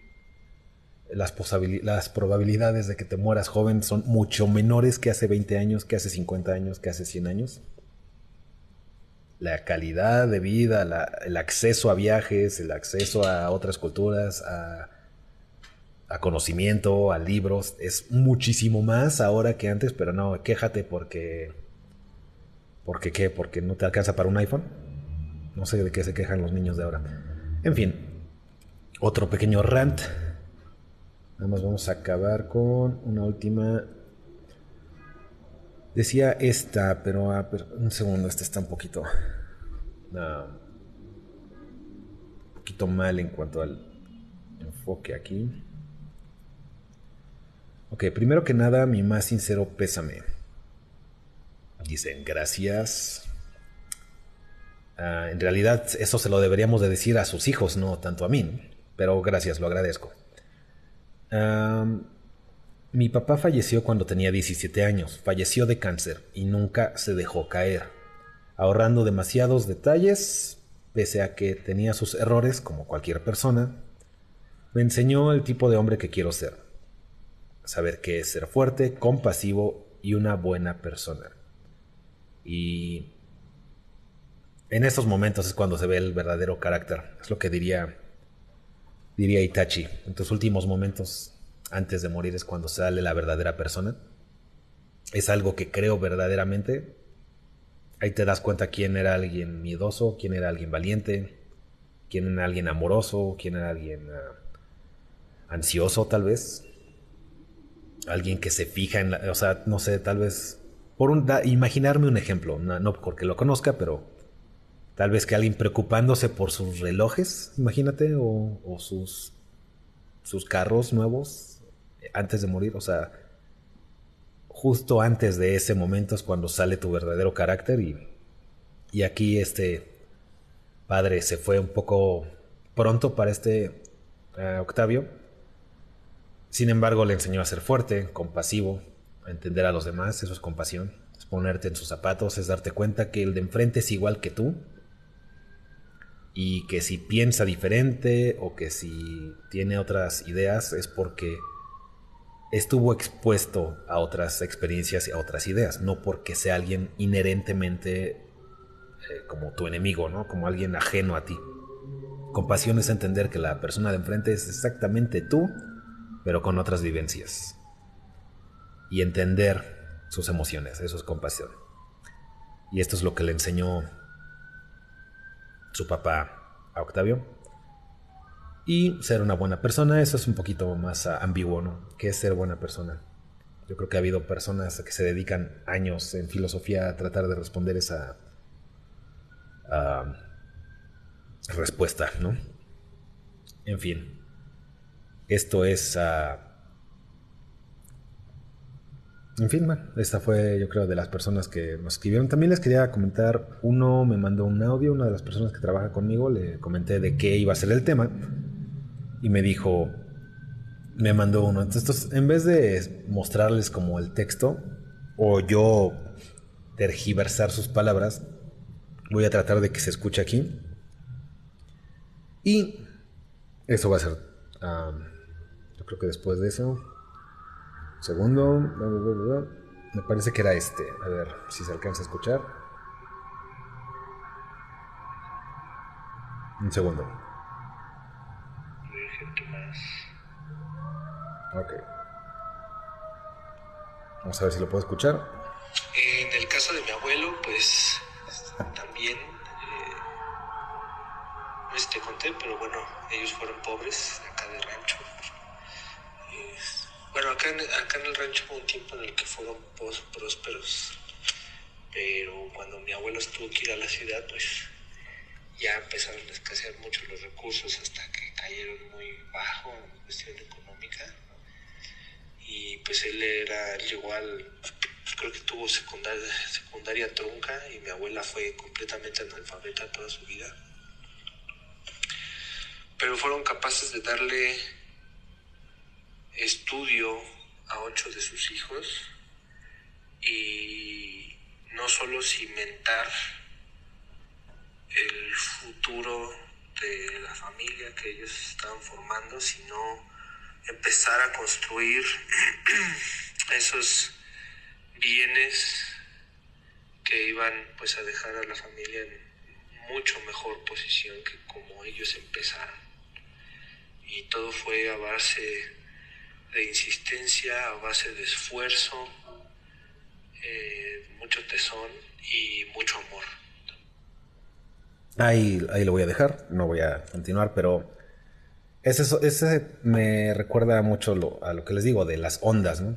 Speaker 1: las, las probabilidades de que te mueras joven son mucho menores que hace 20 años, que hace 50 años, que hace 100 años. La calidad de vida, el acceso a viajes, el acceso a otras culturas, a, a conocimiento, a libros, es muchísimo más ahora que antes, pero no, quéjate porque... ¿Porque qué? ¿Porque no te alcanza para un iPhone? No sé de qué se quejan los niños de ahora. En fin, otro pequeño rant. Nada más vamos a acabar con una última. Decía esta, pero, ah, un segundo, esta está un poquito. un poquito mal en cuanto al enfoque aquí. Ok, primero que nada, mi más sincero pésame. Dicen, gracias. Ah, en realidad, eso se lo deberíamos de decir a sus hijos, no tanto a mí. Pero gracias, lo agradezco. mi papá falleció cuando tenía 17 años. Falleció de cáncer y nunca se dejó caer. Ahorrando demasiados detalles, pese a que tenía sus errores como cualquier persona, me enseñó el tipo de hombre que quiero ser. Saber qué es ser fuerte, compasivo y una buena persona. Y en estos momentos es cuando se ve el verdadero carácter. Es lo que diría, diría Itachi. En tus últimos momentos, antes de morir, es cuando sale la verdadera persona. Es algo que creo verdaderamente. Ahí te das cuenta quién era alguien miedoso, quién era alguien valiente, quién era alguien amoroso, quién era alguien ah, ansioso tal vez. Alguien que se fija en la... O sea, no sé, tal vez por un, imaginarme un ejemplo, no, porque lo conozca, pero tal vez que alguien preocupándose por sus relojes, imagínate, o, sus, sus carros nuevos antes de morir, o sea, justo antes de ese momento es cuando sale tu verdadero carácter y, y aquí este padre se fue un poco pronto para este eh, Octavio. Sin embargo, le enseñó a ser fuerte, compasivo, entender a los demás, eso es compasión. Es ponerte en sus zapatos, es darte cuenta que el de enfrente es igual que tú. Y que si piensa diferente o que si tiene otras ideas es porque estuvo expuesto a otras experiencias y a otras ideas, no porque sea alguien inherentemente eh, como tu enemigo, ¿no? Como alguien ajeno a ti. Compasión es entender que la persona de enfrente es exactamente tú, pero con otras vivencias y entender sus emociones. Eso es compasión. Y esto es lo que le enseñó su papá a Octavio. Y ser una buena persona, eso es un poquito más ambiguo, ¿no? ¿Qué es ser buena persona? Yo creo que ha habido personas que se dedican años en filosofía a tratar de responder esa respuesta, ¿no? En fin, esto es en fin, esta fue yo creo de las personas que nos escribieron. También les quería comentar, uno me mandó un audio, una de las personas que trabaja conmigo, le comenté de qué iba a ser el tema y me dijo, me mandó uno. Entonces, en vez de mostrarles como el texto o yo tergiversar sus palabras, voy a tratar de que se escuche aquí. Y eso va a ser, yo creo que después de eso, Segundo, me parece que era este. A ver si se alcanza a escuchar. Un segundo. Ok. Vamos a ver si lo puedo escuchar.
Speaker 3: En el caso de mi abuelo, pues también, no sé si te conté, pero bueno, ellos fueron pobres acá de rancho. Bueno, acá en, acá en el rancho hubo un tiempo en el que fueron prósperos, pero cuando mi abuelo tuvo que ir a la ciudad, pues ya empezaron a escasear mucho los recursos hasta que cayeron muy bajo en cuestión económica. Y pues él era, llegó al, pues creo que tuvo secundaria, secundaria trunca y mi abuela fue completamente analfabeta toda su vida. Pero fueron capaces de darle estudio a ocho de sus hijos y no solo cimentar el futuro de la familia que ellos estaban formando, sino empezar a construir esos bienes que iban pues a dejar a la familia en mucho mejor posición que como ellos empezaron. Y todo fue a base de insistencia, a base de esfuerzo, eh, mucho tesón y mucho amor.
Speaker 1: Ahí, ahí lo voy a dejar, no voy a continuar, pero ese, ese me recuerda mucho a lo que les digo de las ondas, ¿no?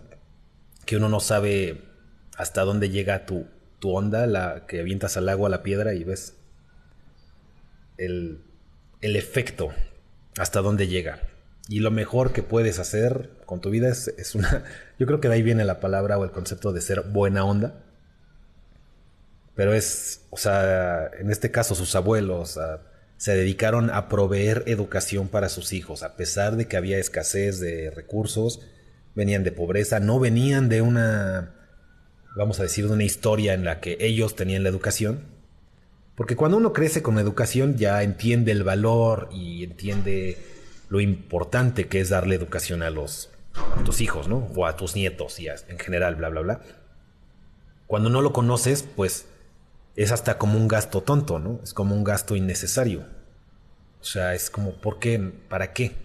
Speaker 1: Que uno no sabe hasta dónde llega tu, tu onda, la que avientas al agua, a la piedra y ves el, el efecto, hasta dónde llega. Y lo mejor que puedes hacer con tu vida es, es, una... Yo creo que de ahí viene la palabra o el concepto de ser buena onda. Pero es, o sea, en este caso sus abuelos se dedicaron a proveer educación para sus hijos, a pesar de que había escasez de recursos, venían de pobreza, no venían de una, vamos a decir, de una historia en la que ellos tenían la educación. Porque cuando uno crece con educación ya entiende el valor y entiende lo importante que es darle educación a los tus hijos, ¿no? O a tus nietos y en general, bla, bla, bla. Cuando no lo conoces, pues es hasta como un gasto tonto, ¿no? Es como un gasto innecesario. O sea, es como, ¿por qué? ¿Para qué?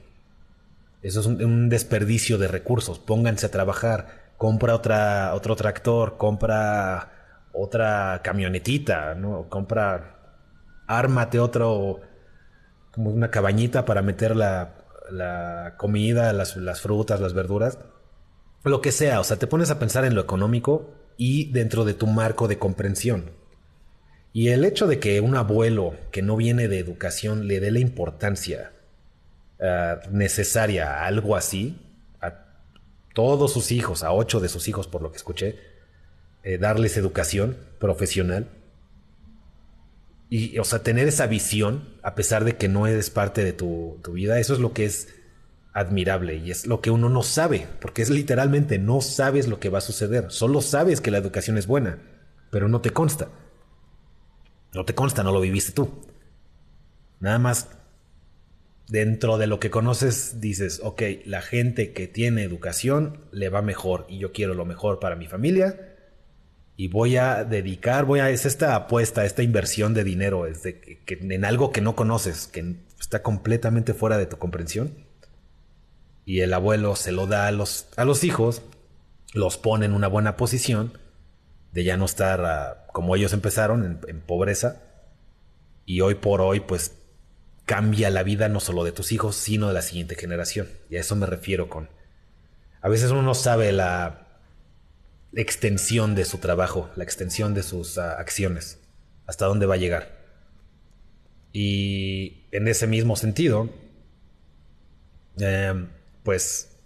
Speaker 1: Eso es un, desperdicio de recursos. Pónganse a trabajar. Compra otra, otro tractor, compra otra camionetita, ¿no? Compra, ármate otro, como una cabañita para meter la, la comida, las, frutas, las verduras. Lo que sea, o sea, te pones a pensar en lo económico y dentro de tu marco de comprensión. Y el hecho de que un abuelo que no viene de educación le dé la importancia eh, necesaria a algo así, a todos sus hijos, a ocho de sus hijos por lo que escuché, eh, darles educación profesional. Y, o sea, tener esa visión, a pesar de que no eres parte de tu, tu vida, eso es lo que es admirable y es lo que uno no sabe, porque es literalmente no sabes lo que va a suceder, solo sabes que la educación es buena, pero no te consta. No te consta, no lo viviste tú. Nada más dentro de lo que conoces dices, ok, la gente que tiene educación le va mejor y yo quiero lo mejor para mi familia y voy a dedicar, voy a, es esta apuesta, esta inversión de dinero, es de que, en algo que no conoces, que está completamente fuera de tu comprensión. Y el abuelo se lo da a los, a los hijos, los pone en una buena posición de ya no estar ah, como ellos empezaron en, pobreza y hoy por hoy pues cambia la vida no solo de tus hijos sino de la siguiente generación y a eso me refiero con a veces uno no sabe la extensión de su trabajo la extensión de sus ah, acciones hasta dónde va a llegar. Y en ese mismo sentido em, pues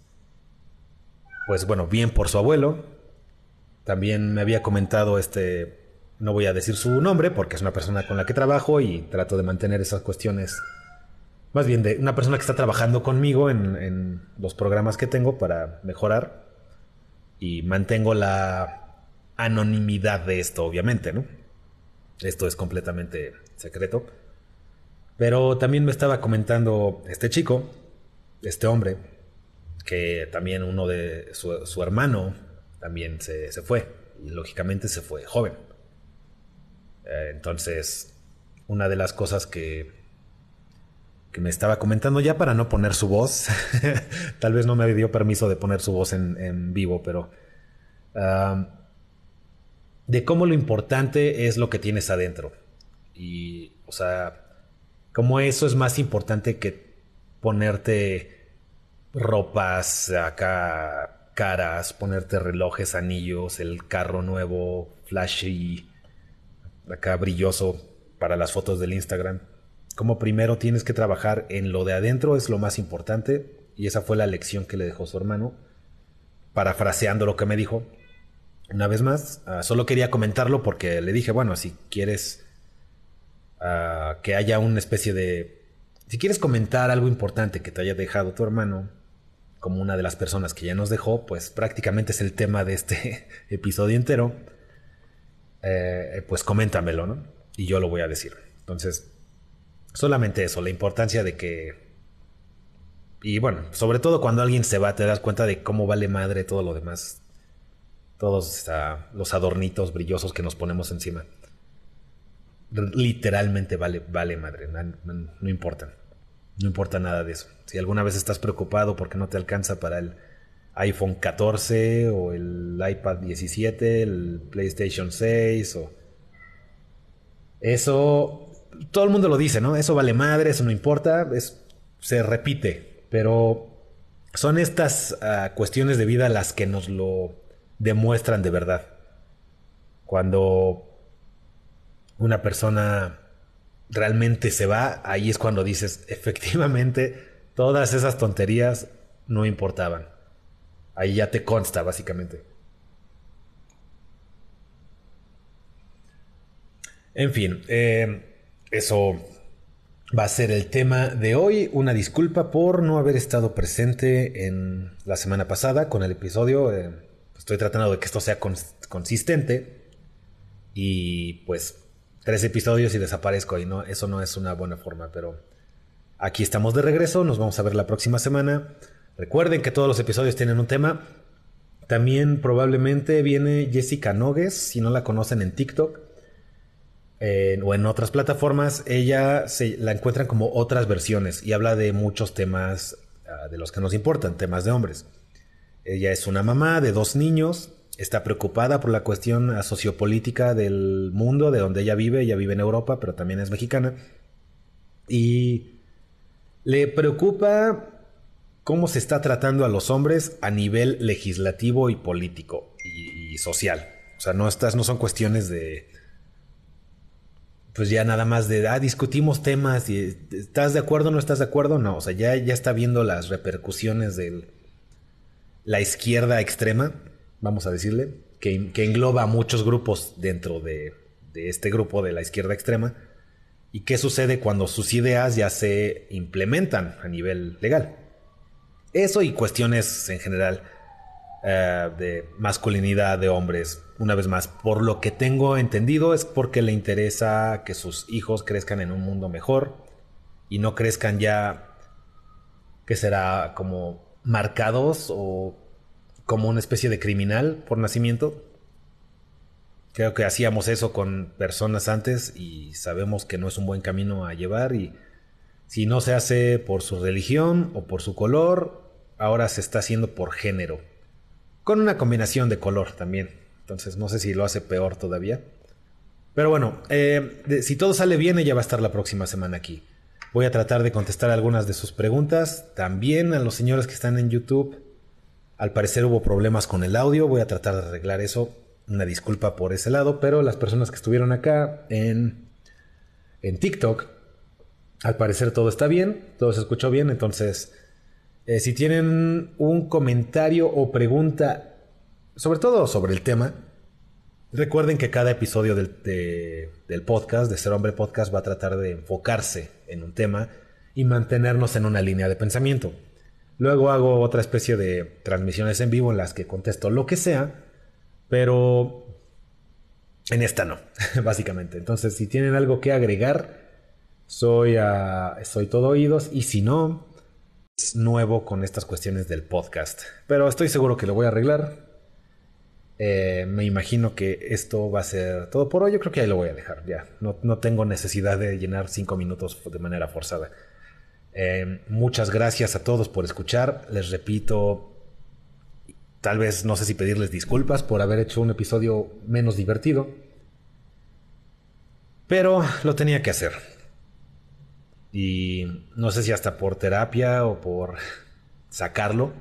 Speaker 1: pues bueno bien por su abuelo también me había comentado este, no voy a decir su nombre porque es una persona con la que trabajo y trato de mantener esas cuestiones, más bien de una persona que está trabajando conmigo en, los programas que tengo para mejorar y mantengo la anonimidad de esto, obviamente, ¿no? Esto es completamente secreto. Pero también me estaba comentando este chico, este hombre, que también uno de su hermano también se, fue. Y lógicamente se fue joven. Eh, entonces, una de las cosas que, que me estaba comentando ya para no poner su voz, tal vez no me dio permiso de poner su voz en, vivo, pero de cómo lo importante es lo que tienes adentro. Y, o sea, cómo eso es más importante que ponerte ropas acá caras, ponerte relojes, anillos, el carro nuevo, flashy, acá brilloso para las fotos del Instagram. Como primero tienes que trabajar en lo de adentro es lo más importante y esa fue la lección que le dejó su hermano, parafraseando lo que me dijo. Una vez más, ah, solo quería comentarlo porque le dije, bueno, si quieres ah, que haya una especie de... Si quieres comentar algo importante que te haya dejado tu hermano, como una de las personas que ya nos dejó, pues prácticamente es el tema de este episodio entero, eh, pues coméntamelo, ¿no? Y yo lo voy a decir. Entonces, solamente eso, la importancia de que... Y bueno, sobre todo cuando alguien se va, te das cuenta de cómo vale madre todo lo demás. Todos los adornitos brillosos que nos ponemos encima. Literalmente vale, vale madre, no, no importan. No importa nada de eso. Si alguna vez estás preocupado porque no te alcanza para el iPhone 14 o el iPad 17, el PlayStation 6 o... Eso todo el mundo lo dice, ¿no? Eso vale madre, eso no importa, es, se repite, pero son estas ah, cuestiones de vida las que nos lo demuestran de verdad. Cuando una persona realmente se va, ahí es cuando dices, efectivamente, todas esas tonterías no importaban. Ahí ya te consta, básicamente. En fin, eh, eso va a ser el tema de hoy. Una disculpa por no haber estado presente en la semana pasada con el episodio. Eh, estoy tratando de que esto sea consistente. Y pues tres episodios y desaparezco y no, eso no es una buena forma, pero aquí estamos de regreso, nos vamos a ver la próxima semana. Recuerden que todos los episodios tienen un tema. También probablemente viene Jessica Nogues, si no la conocen en TikTok o en otras plataformas, ella se la encuentran como otras versiones y habla de muchos temas ah, de los que nos importan, temas de hombres. Ella es una mamá de dos niños, está preocupada por la cuestión sociopolítica del mundo, de donde ella vive, ella vive en Europa, pero también es mexicana, y le preocupa cómo se está tratando a los hombres a nivel legislativo y político y, y social. O sea, no, estas no son cuestiones de pues ya nada más de, ah, discutimos temas y estás de acuerdo o no estás de acuerdo, no, o sea, ya, ya está viendo las repercusiones de la izquierda extrema, vamos a decirle, que, que engloba a muchos grupos dentro de, de, este grupo de la izquierda extrema, y qué sucede cuando sus ideas ya se implementan a nivel legal. Eso y cuestiones en general eh, de masculinidad de hombres. Una vez más, por lo que tengo entendido es porque le interesa que sus hijos crezcan en un mundo mejor y no crezcan ya que será como marcados o como una especie de criminal por nacimiento. Creo que hacíamos eso con personas antes y sabemos que no es un buen camino a llevar y si no se hace por su religión o por su color, ahora se está haciendo por género con una combinación de color también. Entonces no sé si lo hace peor todavía. Pero bueno, eh, si todo sale bien, ella va a estar la próxima semana aquí. Voy a tratar de contestar algunas de sus preguntas. También a los señores que están en YouTube. Al parecer hubo problemas con el audio. Voy a tratar de arreglar eso. Una disculpa por ese lado. Pero las personas que estuvieron acá en, en TikTok, al parecer todo está bien. Todo se escuchó bien. Entonces eh, si tienen un comentario o pregunta, sobre todo sobre el tema, recuerden que cada episodio del, del podcast, de Ser Hombre Podcast, va a tratar de enfocarse en un tema y mantenernos en una línea de pensamiento. Luego hago otra especie de transmisiones en vivo en las que contesto lo que sea, pero en esta no, básicamente. Entonces, si tienen algo que agregar, soy, soy todo oídos y si no, nuevo con estas cuestiones del podcast, pero estoy seguro que lo voy a arreglar. Eh, me imagino que esto va a ser todo por hoy. Yo creo que ahí lo voy a dejar. Ya, no, tengo necesidad de llenar cinco minutos de manera forzada. Eh, muchas gracias a todos por escuchar. Les repito, tal vez no sé si pedirles disculpas por haber hecho un episodio menos divertido, pero lo tenía que hacer. Y no sé si hasta por terapia o por sacarlo.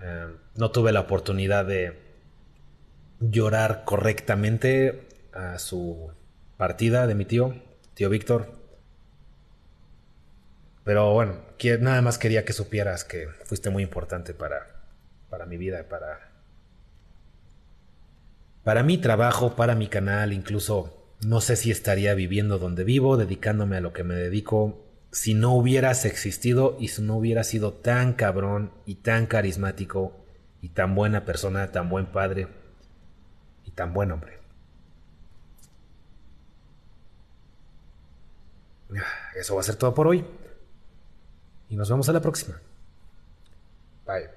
Speaker 1: Eh, no tuve la oportunidad de llorar correctamente a su partida de mi tío, tío Víctor. Pero bueno, nada más quería que supieras que fuiste muy importante para, para mi vida, para, para mi trabajo, para mi canal, incluso no sé si estaría viviendo donde vivo, dedicándome a lo que me dedico, si no hubieras existido y si no hubieras sido tan cabrón y tan carismático y tan buena persona, tan buen padre y tan buen hombre. Eso va a ser todo por hoy. Y nos vemos a la próxima. Bye.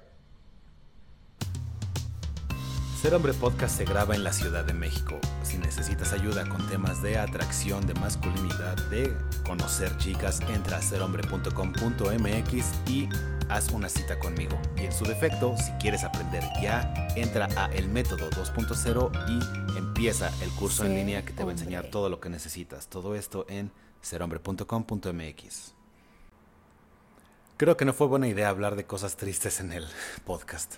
Speaker 4: Ser Hombre Podcast se graba en la Ciudad de México. Si necesitas ayuda con temas de atracción, de masculinidad, de conocer chicas, entra a serhombre.com.mx y
Speaker 1: haz una cita conmigo. Y en su defecto, si quieres aprender ya, entra a El Método 2.0 y empieza el curso en línea que te va a enseñar
Speaker 2: hombre.
Speaker 1: todo lo que necesitas. Todo esto en serhombre.com.mx. Creo que no fue buena idea hablar de cosas tristes en el podcast.